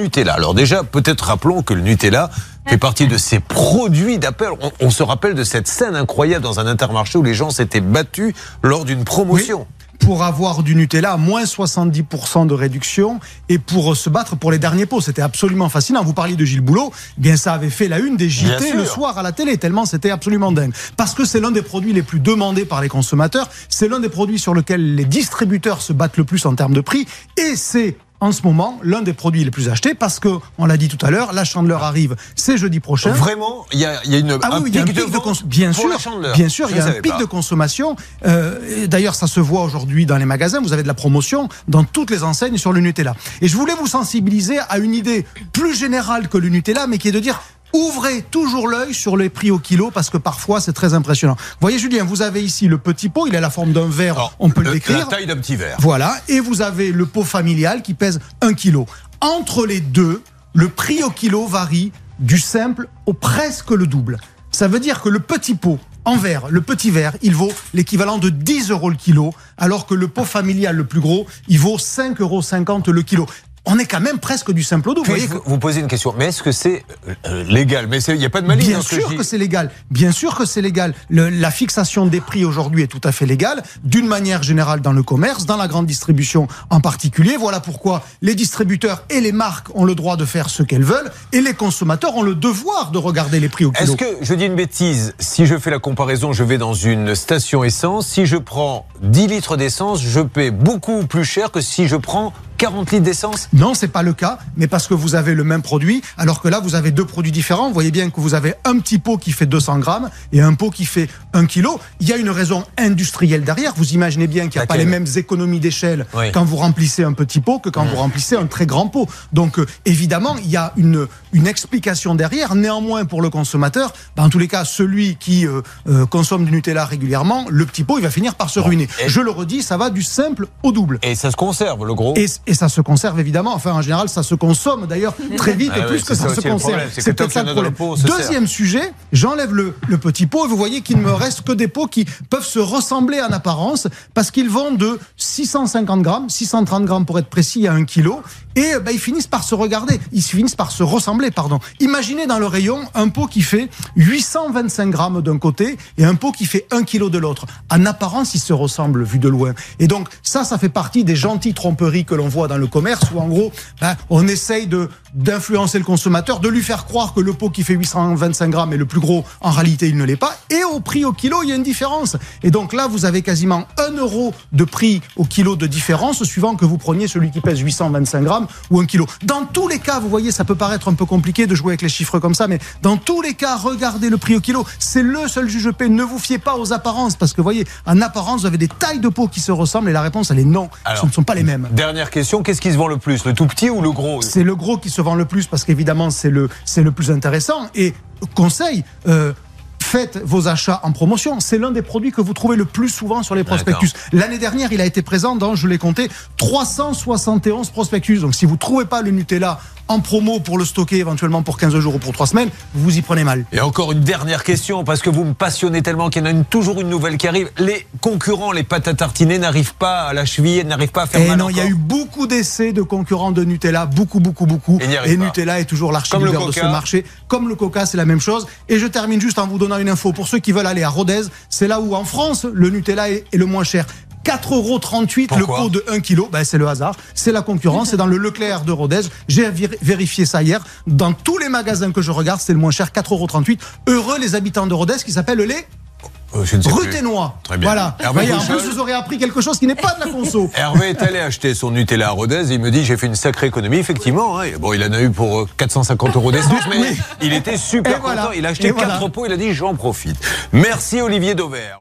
Nutella. Alors déjà, peut-être rappelons que le Nutella fait partie de ces produits d'appel. On, se rappelle de cette scène incroyable dans un intermarché où les gens s'étaient battus lors d'une promotion pour avoir du Nutella à moins 70% de réduction et pour se battre pour les derniers pots. C'était absolument fascinant. Vous parliez de Gilles Boulot, eh bien ça avait fait la une des JT le soir à la télé, tellement c'était absolument dingue. Parce que c'est l'un des produits les plus demandés par les consommateurs, c'est l'un des produits sur lesquels les distributeurs se battent le plus en termes de prix, et c'est en ce moment l'un des produits les plus achetés parce que, on l'a dit tout à l'heure, la chandeleur arrive, c'est jeudi prochain. Vraiment Il y a, y a, une, ah un, pic de, consommation. Bien sûr, bien sûr, il y a un pic de consommation. Euh, D'ailleurs, ça se voit aujourd'hui dans les magasins. Vous avez de la promotion dans toutes les enseignes sur le Nutella. Et je voulais vous sensibiliser à une idée plus générale que le Nutella, mais qui est de dire Ouvrez toujours l'œil sur les prix au kilo parce que parfois c'est très impressionnant. Vous voyez Julien, vous avez ici le petit pot, il a la forme d'un verre, on peut le décrire. La taille d'un petit verre. Voilà, et vous avez le pot familial qui pèse 1 kilo. Entre les deux, le prix au kilo varie du simple au presque le double. Ça veut dire que le petit pot en verre, le petit verre, il vaut l'équivalent de 10 euros le kilo, alors que le pot familial le plus gros, il vaut 5,50 euros le kilo on est quand même presque du simple au double. Vous, vous, posez une question, mais est-ce que c'est euh, légal? Mais il n'y a pas de malice Bien sûr que, c'est légal. Bien sûr que c'est légal. la fixation des prix aujourd'hui est tout à fait légale, d'une manière générale dans le commerce, dans la grande distribution en particulier. Voilà pourquoi les distributeurs et les marques ont le droit de faire ce qu'elles veulent, et les consommateurs ont le devoir de regarder les prix au kilo. Est-ce que, je dis une bêtise, si je fais la comparaison, je vais dans une station essence, si je prends 10 litres d'essence, je paie beaucoup plus cher que si je prends 40 litres d'essence? Non, c'est pas le cas, mais parce que vous avez le même produit, alors que là, vous avez deux produits différents. Vous voyez bien que vous avez un petit pot qui fait 200 grammes et un pot qui fait 1 kg. Il y a une raison industrielle derrière. Vous imaginez bien qu'il n'y a pas les mêmes économies d'échelle quand vous remplissez un petit pot que quand vous remplissez un très grand pot. Donc, euh, évidemment, il y a une, une explication derrière. Néanmoins, pour le consommateur, dans tous les cas, celui qui euh, euh, consomme du Nutella régulièrement, le petit pot, il va finir par se ruiner. Je le redis, ça va du simple au double. Et ça se conserve, le gros et ça se conserve évidemment. Enfin, en général, ça se consomme d'ailleurs très vite et ah plus que ça, se conserve. C'est peut-être ça le problème. Deuxième sujet, j'enlève le, le, petit pot et vous voyez qu'il ne me reste que des pots qui peuvent se ressembler en apparence parce qu'ils vont de 650 grammes, 630 grammes pour être précis, à 1 kilo. Et ben, ils finissent par se regarder, ils finissent par se ressembler, Imaginez dans le rayon un pot qui fait 825 grammes d'un côté et un pot qui fait 1 kilo de l'autre. En apparence, ils se ressemblent vu de loin. Et donc ça, ça fait partie des gentilles tromperies que l'on voit dans le commerce où en gros, ben, on essaye de d'influencer le consommateur, de lui faire croire que le pot qui fait 825 grammes est le plus gros, en réalité il ne l'est pas, et au prix au kilo il y a une différence. Et donc là vous avez quasiment 1 euro de prix au kilo de différence suivant que vous preniez celui qui pèse 825 grammes ou 1 kilo. Dans tous les cas, vous voyez, ça peut paraître un peu compliqué de jouer avec les chiffres comme ça, mais dans tous les cas, regardez le prix au kilo, c'est le seul juge paix. Ne vous fiez pas aux apparences, parce que vous voyez, en apparence vous avez des tailles de pot qui se ressemblent, et la réponse elle est non, ce ne sont pas les mêmes. Dernière question, qu'est-ce qui se vend le plus, le tout petit ou le gros? C'est le gros qui se vend le plus parce qu'évidemment c'est le le plus intéressant. Et conseil. Euh, faites vos achats en promotion. C'est l'un des produits que vous trouvez le plus souvent sur les prospectus. L'année dernière, il a été présent dans, je l'ai compté, 371 prospectus. Donc si vous ne trouvez pas le Nutella en promo pour le stocker éventuellement pour 15 jours ou pour 3 semaines, vous vous y prenez mal. Et encore une dernière question, parce que vous me passionnez tellement qu'il y en a toujours une nouvelle qui arrive. Les concurrents, les pâtes à tartiner, n'arrivent pas à la cheville, n'arrivent pas à faire et mal non, il y a eu beaucoup d'essais de concurrents de Nutella, beaucoup, beaucoup, beaucoup. Et, Nutella est toujours l'archiveur de ce marché. Comme le Coca, c'est la même chose. Et je termine juste en vous donnant une info. Pour ceux qui veulent aller à Rodez, c'est là où en France, le Nutella est le moins cher. 4,38 euros le pot de 1 kg. Ben, c'est le hasard, c'est la concurrence. C'est dans le Leclerc de Rodez. J'ai vérifié ça hier. Dans tous les magasins que je regarde, c'est le moins cher, 4,38 euros. Heureux les habitants de Rodez qui s'appellent les euh, Ruténois. Très bien. Voilà. en plus, vous aurez appris quelque chose qui n'est pas de la conso. Hervé est allé acheter son Nutella à Rodez il me dit j'ai fait une sacrée économie. Effectivement, hein. bon, il en a eu pour 450 euh, euros d'essence, mais il était super content. Il a acheté 4 pots, il a dit j'en profite. Merci Olivier Dauvert.